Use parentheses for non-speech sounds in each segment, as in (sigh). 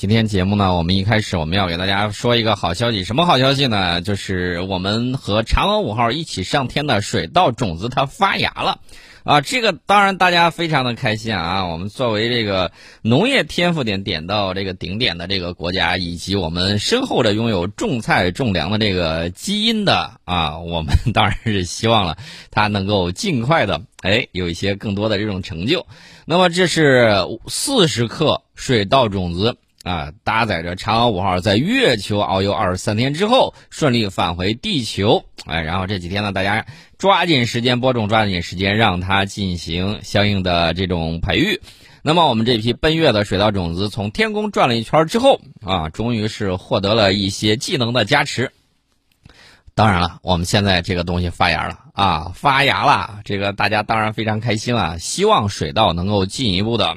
今天节目呢，我们一开始我们要给大家说一个好消息，什么好消息呢？就是我们和嫦娥五号一起上天的水稻种子它发芽了，啊，这个当然大家非常的开心啊！我们作为这个农业天赋点点到这个顶点的这个国家，以及我们身后的拥有种菜种粮的这个基因的啊，我们当然是希望了它能够尽快的哎有一些更多的这种成就。那么这是四十克水稻种子。啊，搭载着嫦娥五号在月球遨游二十三天之后，顺利返回地球。哎，然后这几天呢，大家抓紧时间播种，抓紧时间让它进行相应的这种培育。那么，我们这批奔月的水稻种子从天宫转了一圈之后，啊，终于是获得了一些技能的加持。当然了，我们现在这个东西发芽了啊，发芽了，这个大家当然非常开心了。希望水稻能够进一步的。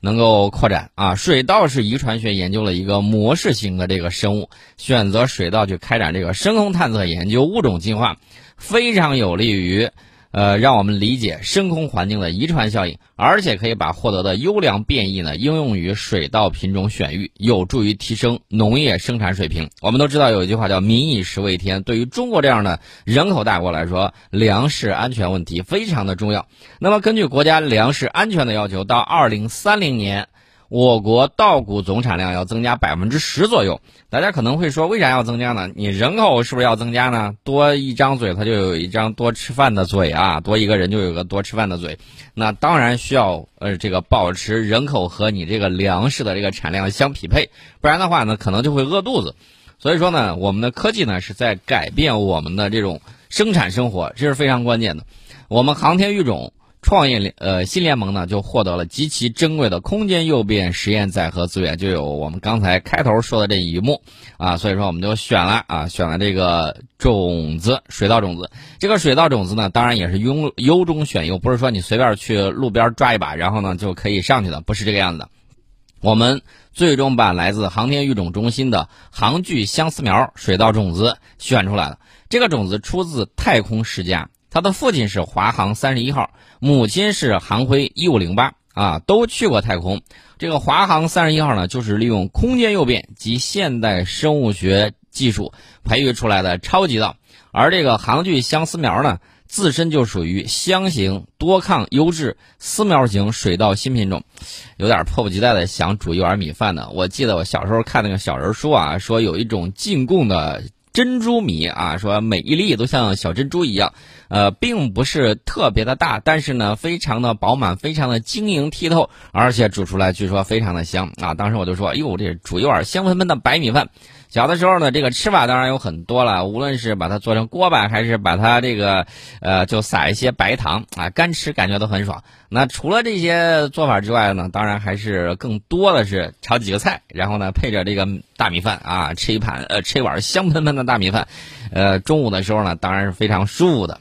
能够扩展啊！水稻是遗传学研究了一个模式型的这个生物，选择水稻去开展这个深空探测研究、物种进化，非常有利于。呃，让我们理解深空环境的遗传效应，而且可以把获得的优良变异呢应用于水稻品种选育，有助于提升农业生产水平。我们都知道有一句话叫“民以食为天”，对于中国这样的人口大国来说，粮食安全问题非常的重要。那么，根据国家粮食安全的要求，到二零三零年。我国稻谷总产量要增加百分之十左右，大家可能会说，为啥要增加呢？你人口是不是要增加呢？多一张嘴，它就有一张多吃饭的嘴啊，多一个人就有个多吃饭的嘴，那当然需要呃这个保持人口和你这个粮食的这个产量相匹配，不然的话呢，可能就会饿肚子。所以说呢，我们的科技呢是在改变我们的这种生产生活，这是非常关键的。我们航天育种。创业联呃新联盟呢就获得了极其珍贵的空间诱变实验载荷资源，就有我们刚才开头说的这一幕啊，所以说我们就选了啊选了这个种子水稻种子。这个水稻种子呢，当然也是优优中选优，不是说你随便去路边抓一把，然后呢就可以上去的，不是这个样子的。我们最终把来自航天育种中心的航距相思苗水稻种子选出来了。这个种子出自太空世家。他的父亲是华航三十一号，母亲是航辉一五零八啊，都去过太空。这个华航三十一号呢，就是利用空间诱变及现代生物学技术培育出来的超级稻，而这个航距相思苗呢，自身就属于箱型多抗优质丝苗型水稻新品种。有点迫不及待的想煮一碗米饭呢。我记得我小时候看那个小人书啊，说有一种进贡的。珍珠米啊，说每一粒都像小珍珠一样，呃，并不是特别的大，但是呢，非常的饱满，非常的晶莹剔透，而且煮出来据说非常的香啊。当时我就说，哟，这煮一碗香喷喷的白米饭。小的时候呢，这个吃法当然有很多了，无论是把它做成锅巴，还是把它这个，呃，就撒一些白糖啊，干吃感觉都很爽。那除了这些做法之外呢，当然还是更多的是炒几个菜，然后呢配着这个大米饭啊，吃一盘呃吃一碗香喷喷的大米饭，呃，中午的时候呢，当然是非常舒服的。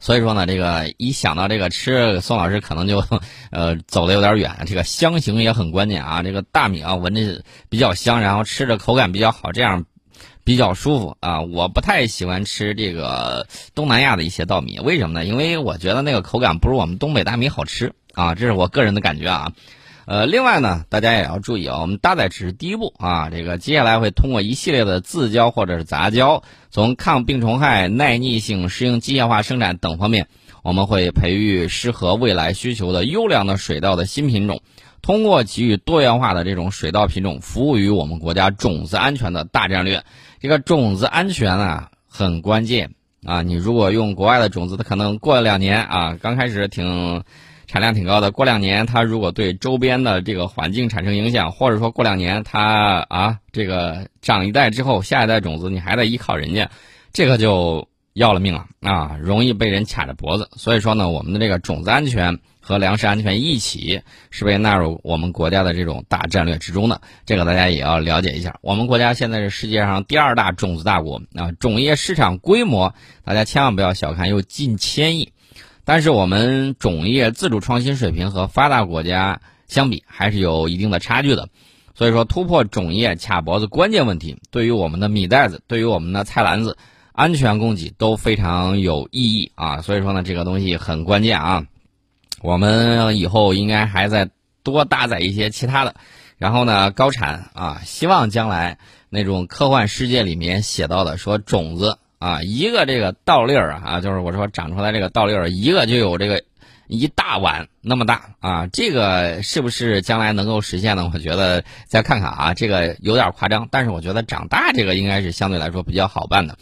所以说呢，这个一想到这个吃，宋老师可能就，呃，走的有点远。这个香型也很关键啊，这个大米啊，闻着比较香，然后吃着口感比较好，这样比较舒服啊。我不太喜欢吃这个东南亚的一些稻米，为什么呢？因为我觉得那个口感不如我们东北大米好吃啊，这是我个人的感觉啊。呃，另外呢，大家也要注意啊，我们搭载只是第一步啊，这个接下来会通过一系列的自交或者是杂交，从抗病虫害、耐逆性、适应机械化生产等方面，我们会培育适合未来需求的优良的水稻的新品种，通过给予多元化的这种水稻品种，服务于我们国家种子安全的大战略。这个种子安全啊，很关键啊，你如果用国外的种子，它可能过了两年啊，刚开始挺。产量挺高的，过两年它如果对周边的这个环境产生影响，或者说过两年它啊这个长一代之后，下一代种子你还得依靠人家，这个就要了命了啊，容易被人卡着脖子。所以说呢，我们的这个种子安全和粮食安全一起是被纳入我们国家的这种大战略之中的，这个大家也要了解一下。我们国家现在是世界上第二大种子大国啊，种业市场规模大家千万不要小看，有近千亿。但是我们种业自主创新水平和发达国家相比还是有一定的差距的，所以说突破种业卡脖子关键问题，对于我们的米袋子，对于我们的菜篮子安全供给都非常有意义啊！所以说呢，这个东西很关键啊！我们以后应该还在多搭载一些其他的，然后呢高产啊，希望将来那种科幻世界里面写到的说种子啊，一个这个倒粒儿啊，就是我说长出来这个倒粒儿，一个就有这个一大碗那么大啊，这个是不是将来能够实现呢？我觉得再看看啊，这个有点夸张，但是我觉得长大这个应该是相对来说比较好办的。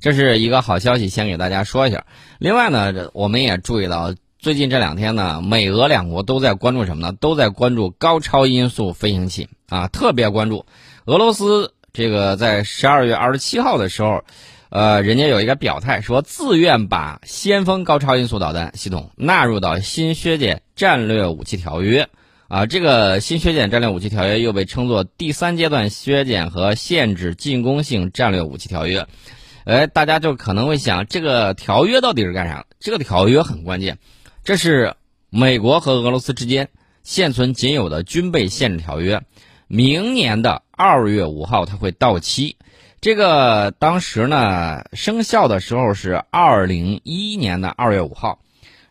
这是一个好消息，先给大家说一下。另外呢，我们也注意到，最近这两天呢，美俄两国都在关注什么呢？都在关注高超音速飞行器啊，特别关注。俄罗斯这个在十二月二十七号的时候，呃，人家有一个表态，说自愿把先锋高超音速导弹系统纳入到新削减战略武器条约啊。这个新削减战略武器条约又被称作第三阶段削减和限制进攻性战略武器条约。哎，大家就可能会想，这个条约到底是干啥？这个条约很关键，这是美国和俄罗斯之间现存仅有的军备限制条约，明年的二月五号它会到期。这个当时呢，生效的时候是二零一一年的二月五号，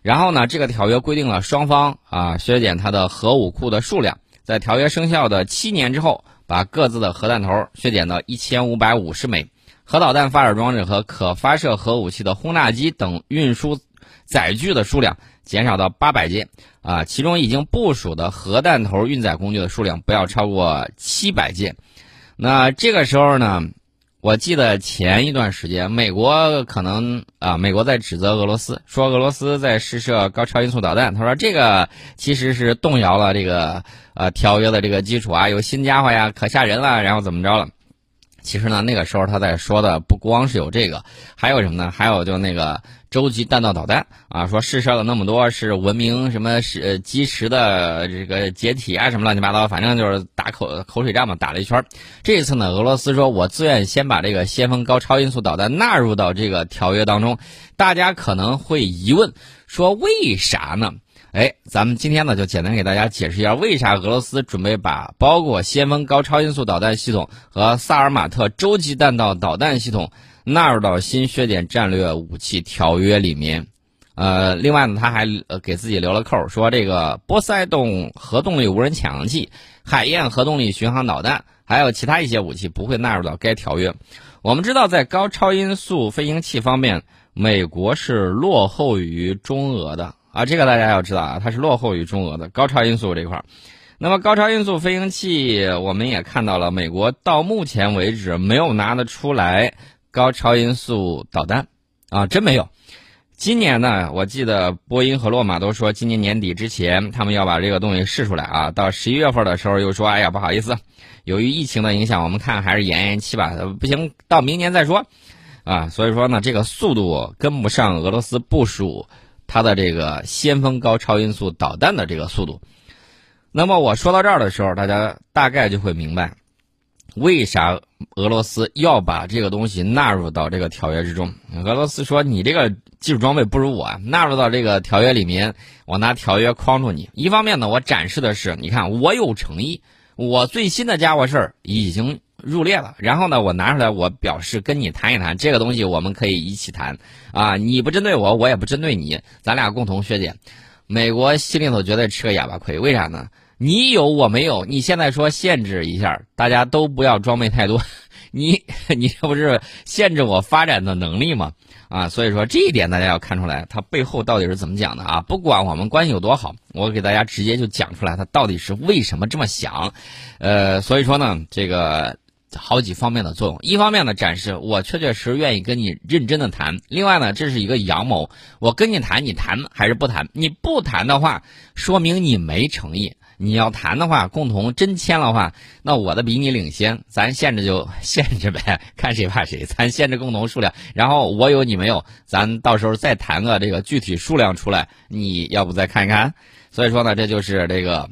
然后呢，这个条约规定了双方啊削减它的核武库的数量，在条约生效的七年之后，把各自的核弹头削减到一千五百五十枚。核导弹发射装置和可发射核武器的轰炸机等运输载具的数量减少到八百件，啊，其中已经部署的核弹头运载工具的数量不要超过七百件。那这个时候呢，我记得前一段时间，美国可能啊，美国在指责俄罗斯，说俄罗斯在试射高超音速导弹。他说这个其实是动摇了这个呃条约的这个基础啊，有新家伙呀，可吓人了，然后怎么着了？其实呢，那个时候他在说的不光是有这个，还有什么呢？还有就那个洲际弹道导弹啊，说试射了那么多是文明什么是基石的这个解体啊，什么乱七八糟，反正就是打口口水战嘛，打了一圈。这一次呢，俄罗斯说我自愿先把这个先锋高超音速导弹纳入到这个条约当中，大家可能会疑问说为啥呢？哎，咱们今天呢就简单给大家解释一下，为啥俄罗斯准备把包括先锋高超音速导弹系统和萨尔马特洲际弹道导弹系统纳入到新削减战略武器条约里面。呃，另外呢，他还给自己留了扣，说这个波塞冬核动力无人潜航器、海燕核动力巡航导弹，还有其他一些武器不会纳入到该条约。我们知道，在高超音速飞行器方面，美国是落后于中俄的。啊，这个大家要知道啊，它是落后于中俄的高超音速这块儿。那么高超音速飞行器，我们也看到了，美国到目前为止没有拿得出来高超音速导弹啊，真没有。今年呢，我记得波音和洛马都说今年年底之前他们要把这个东西试出来啊。到十一月份的时候又说，哎呀，不好意思，由于疫情的影响，我们看还是延延期吧，不行，到明年再说啊。所以说呢，这个速度跟不上俄罗斯部署。它的这个先锋高超音速导弹的这个速度，那么我说到这儿的时候，大家大概就会明白，为啥俄罗斯要把这个东西纳入到这个条约之中。俄罗斯说：“你这个技术装备不如我，纳入到这个条约里面，我拿条约框住你。一方面呢，我展示的是，你看我有诚意，我最新的家伙事儿已经。”入列了，然后呢，我拿出来，我表示跟你谈一谈这个东西，我们可以一起谈啊！你不针对我，我也不针对你，咱俩共同削减。美国心里头绝对吃个哑巴亏，为啥呢？你有我没有，你现在说限制一下，大家都不要装备太多，(laughs) 你你这不是限制我发展的能力吗？啊，所以说这一点大家要看出来，它背后到底是怎么讲的啊？不管我们关系有多好，我给大家直接就讲出来，它到底是为什么这么想。呃，所以说呢，这个。好几方面的作用，一方面呢展示我确确实实愿意跟你认真的谈，另外呢这是一个阳谋，我跟你谈，你谈还是不谈？你不谈的话，说明你没诚意；你要谈的话，共同真签的话，那我的比你领先，咱限制就 (laughs) 限制呗，看谁怕谁，咱限制共同数量，然后我有你没有，咱到时候再谈个这个具体数量出来，你要不再看一看？所以说呢，这就是这个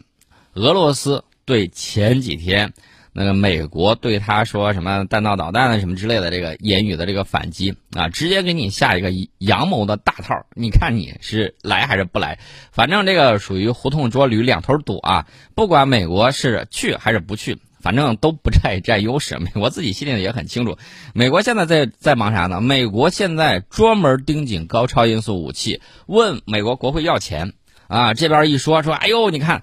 俄罗斯对前几天。那个美国对他说什么弹道导弹啊什么之类的这个言语的这个反击啊，直接给你下一个阳谋的大套，你看你是来还是不来？反正这个属于胡同捉驴两头堵啊！不管美国是去还是不去，反正都不占占优势。美国自己心里也很清楚，美国现在在在忙啥呢？美国现在专门盯紧高超音速武器，问美国国会要钱啊！这边一说说，哎呦，你看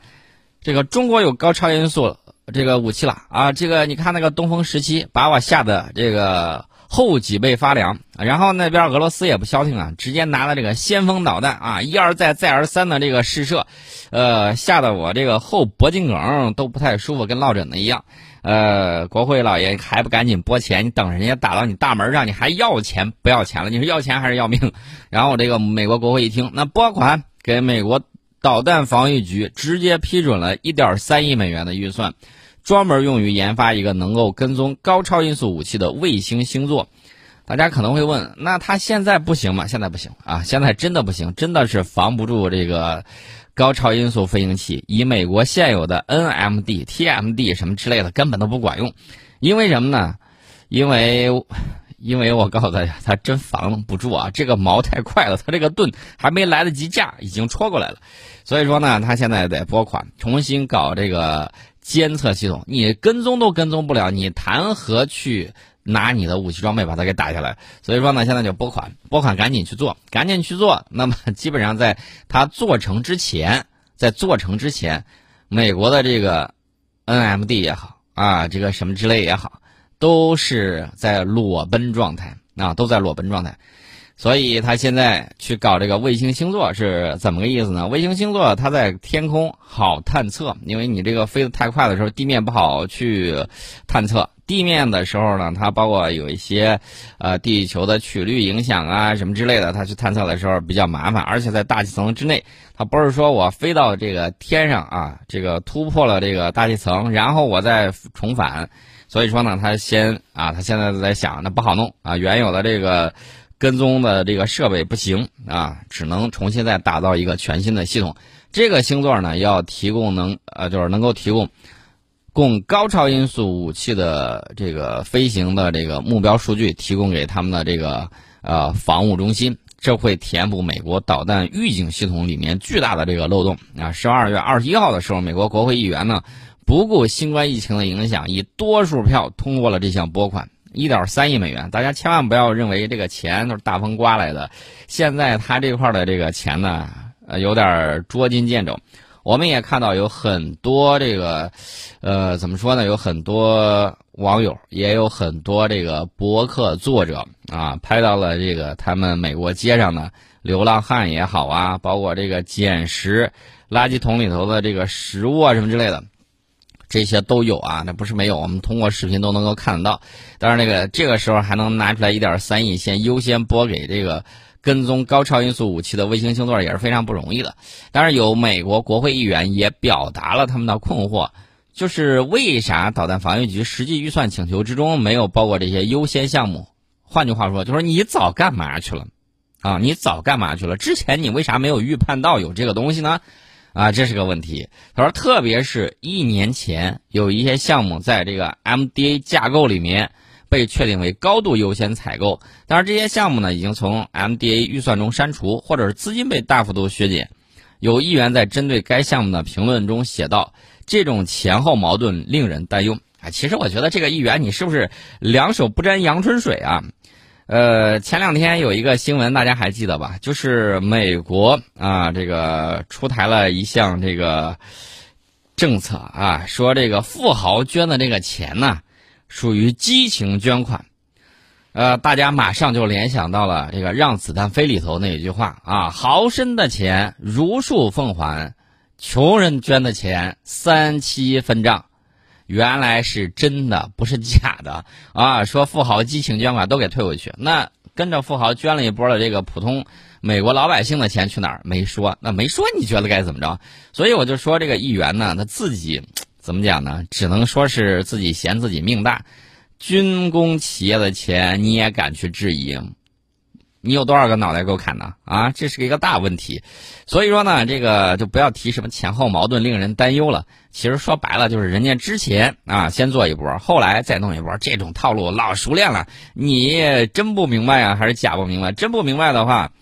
这个中国有高超音速。这个武器了啊！这个你看那个东风十七，把我吓得这个后脊背发凉。然后那边俄罗斯也不消停啊，直接拿了这个先锋导弹啊，一而再再而三的这个试射，呃，吓得我这个后脖颈梗都不太舒服，跟落枕的一样。呃，国会老爷还不赶紧拨钱？你等人家打到你大门上，你还要钱不要钱了？你是要钱还是要命？(laughs) 然后这个美国国会一听，那拨款给美国。导弹防御局直接批准了1.3亿美元的预算，专门用于研发一个能够跟踪高超音速武器的卫星星座。大家可能会问，那它现在不行吗？现在不行啊，现在真的不行，真的是防不住这个高超音速飞行器。以美国现有的 NMD、TMD 什么之类的，根本都不管用。因为什么呢？因为。因为我告诉大家，他真防不住啊！(laughs) 这个毛太快了，他这个盾还没来得及架，已经戳过来了。所以说呢，他现在得拨款重新搞这个监测系统。你跟踪都跟踪不了，你谈何去拿你的武器装备把它给打下来？所以说呢，现在就拨款，拨款赶紧去做，赶紧去做。那么基本上在他做成之前，在做成之前，美国的这个 NMD 也好啊，这个什么之类也好。都是在裸奔状态啊，都在裸奔状态，所以他现在去搞这个卫星星座是怎么个意思呢？卫星星座它在天空好探测，因为你这个飞得太快的时候，地面不好去探测。地面的时候呢，它包括有一些呃地球的曲率影响啊什么之类的，它去探测的时候比较麻烦。而且在大气层之内，它不是说我飞到这个天上啊，这个突破了这个大气层，然后我再重返。所以说呢，他先啊，他现在在想，那不好弄啊，原有的这个跟踪的这个设备不行啊，只能重新再打造一个全新的系统。这个星座呢，要提供能呃，就是能够提供供高超音速武器的这个飞行的这个目标数据，提供给他们的这个呃防务中心，这会填补美国导弹预警系统里面巨大的这个漏洞啊。十二月二十一号的时候，美国国会议员呢。不顾新冠疫情的影响，以多数票通过了这项拨款，一点三亿美元。大家千万不要认为这个钱都是大风刮来的。现在他这块的这个钱呢，呃，有点捉襟见肘。我们也看到有很多这个，呃，怎么说呢？有很多网友，也有很多这个博客作者啊，拍到了这个他们美国街上的流浪汉也好啊，包括这个捡拾垃圾桶里头的这个食物啊什么之类的。这些都有啊，那不是没有，我们通过视频都能够看得到。当然，那个这个时候还能拿出来一点三亿，先优先拨给这个跟踪高超音速武器的卫星星座，也是非常不容易的。当然，有美国国会议员也表达了他们的困惑，就是为啥导弹防御局实际预算请求之中没有包括这些优先项目？换句话说，就是你早干嘛去了？啊，你早干嘛去了？之前你为啥没有预判到有这个东西呢？啊，这是个问题。他说，特别是一年前有一些项目在这个 MDA 架构里面被确定为高度优先采购，但是这些项目呢已经从 MDA 预算中删除，或者是资金被大幅度削减。有议员在针对该项目的评论中写道：“这种前后矛盾令人担忧。”啊，其实我觉得这个议员你是不是两手不沾阳春水啊？呃，前两天有一个新闻，大家还记得吧？就是美国啊，这个出台了一项这个政策啊，说这个富豪捐的这个钱呢，属于激情捐款。呃，大家马上就联想到了这个《让子弹飞》里头那一句话啊：“豪绅的钱如数奉还，穷人捐的钱三七分账。”原来是真的，不是假的啊！说富豪激情捐款都给退回去，那跟着富豪捐了一波的这个普通美国老百姓的钱去哪儿？没说，那没说，你觉得该怎么着？所以我就说这个议员呢，他自己怎么讲呢？只能说是自己嫌自己命大，军工企业的钱你也敢去质疑？你有多少个脑袋够砍呢？啊，这是一个大问题，所以说呢，这个就不要提什么前后矛盾，令人担忧了。其实说白了，就是人家之前啊先做一波，后来再弄一波，这种套路老熟练了。你真不明白啊，还是假不明白？真不明白的话，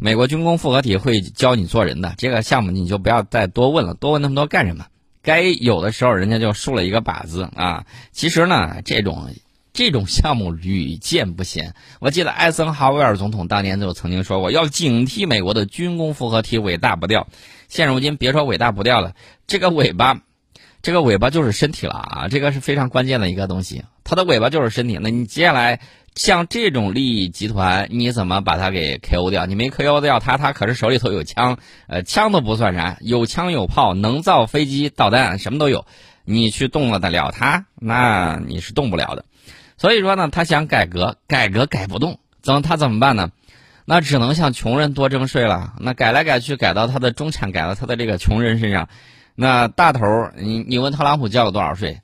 美国军工复合体会教你做人的。这个项目你就不要再多问了，多问那么多干什么？该有的时候人家就竖了一个靶子啊。其实呢，这种。这种项目屡见不鲜。我记得艾森豪威尔总统当年就曾经说过，要警惕美国的军工复合体尾大不掉。现如今别说尾大不掉了，这个尾巴这个尾巴就是身体了啊，这个是非常关键的一个东西。它的尾巴就是身体，那你接下来像这种利益集团，你怎么把它给 KO 掉？你没 KO 掉它，它可是手里头有枪，呃，枪都不算啥，有枪有炮，能造飞机、导弹，什么都有。你去动了得了它，那你是动不了的。所以说呢，他想改革，改革改不动，怎么他怎么办呢？那只能向穷人多征税了。那改来改去，改到他的中产，改到他的这个穷人身上。那大头，你你问特朗普交了多少税？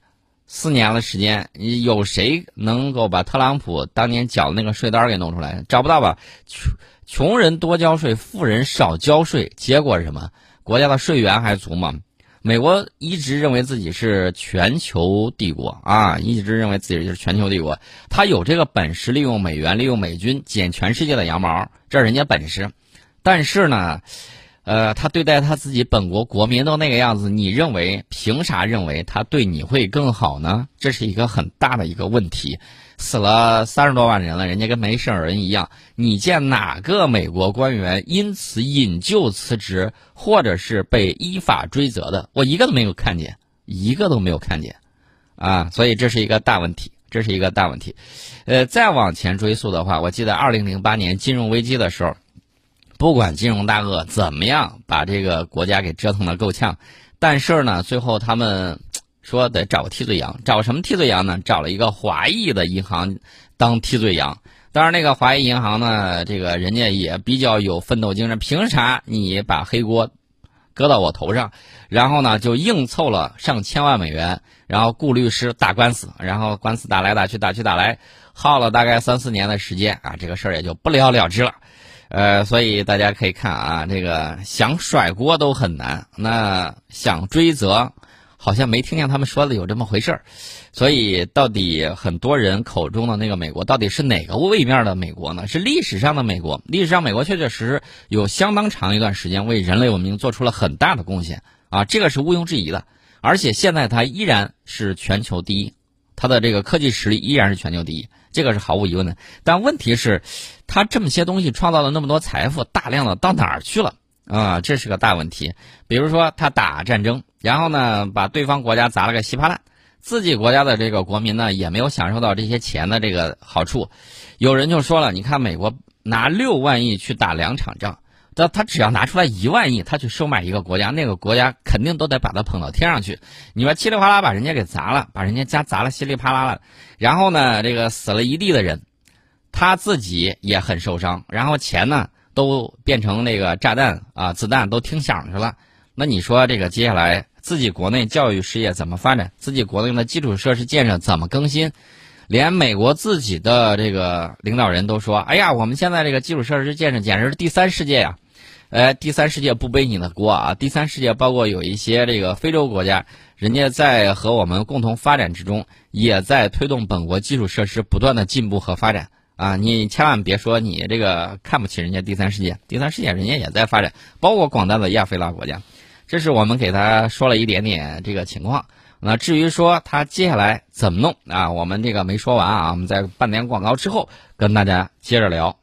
四年的时间，有谁能够把特朗普当年缴的那个税单给弄出来？找不到吧？穷穷人多交税，富人少交税，结果是什么？国家的税源还足吗？美国一直认为自己是全球帝国啊，一直认为自己就是全球帝国。他有这个本事，利用美元、利用美军剪全世界的羊毛，这是人家本事。但是呢，呃，他对待他自己本国国民都那个样子，你认为凭啥认为他对你会更好呢？这是一个很大的一个问题。死了三十多万人了，人家跟没事儿人一样。你见哪个美国官员因此引咎辞职，或者是被依法追责的？我一个都没有看见，一个都没有看见，啊！所以这是一个大问题，这是一个大问题。呃，再往前追溯的话，我记得二零零八年金融危机的时候，不管金融大鳄怎么样把这个国家给折腾的够呛，但是呢，最后他们。说得找个替罪羊，找什么替罪羊呢？找了一个华裔的银行当替罪羊。当然，那个华裔银行呢，这个人家也比较有奋斗精神。凭啥你把黑锅搁到我头上？然后呢，就硬凑了上千万美元，然后雇律师打官司，然后官司打来打去，打去打来，耗了大概三四年的时间啊，这个事儿也就不了了之了。呃，所以大家可以看啊，这个想甩锅都很难，那想追责。好像没听见他们说的有这么回事儿，所以到底很多人口中的那个美国到底是哪个位面的美国呢？是历史上的美国，历史上美国确确实实有相当长一段时间为人类文明做出了很大的贡献啊，这个是毋庸置疑的。而且现在它依然是全球第一，它的这个科技实力依然是全球第一，这个是毫无疑问的。但问题是，它这么些东西创造了那么多财富，大量的到哪儿去了？啊，这是个大问题。比如说，他打战争，然后呢，把对方国家砸了个稀巴烂，自己国家的这个国民呢，也没有享受到这些钱的这个好处。有人就说了，你看美国拿六万亿去打两场仗，他他只要拿出来一万亿，他去收买一个国家，那个国家肯定都得把他捧到天上去。你说稀里哗啦把人家给砸了，把人家家砸了稀里啪啦了，然后呢，这个死了一地的人，他自己也很受伤，然后钱呢？都变成那个炸弹啊，子弹都听响去了。那你说这个接下来自己国内教育事业怎么发展？自己国内的基础设施建设怎么更新？连美国自己的这个领导人都说：“哎呀，我们现在这个基础设施建设简直是第三世界呀！”哎，第三世界不背你的锅啊！第三世界包括有一些这个非洲国家，人家在和我们共同发展之中，也在推动本国基础设施不断的进步和发展。啊，你千万别说你这个看不起人家第三世界，第三世界人家也在发展，包括广大的亚非拉国家。这是我们给他说了一点点这个情况。那至于说他接下来怎么弄啊，我们这个没说完啊，我们在半年广告之后跟大家接着聊。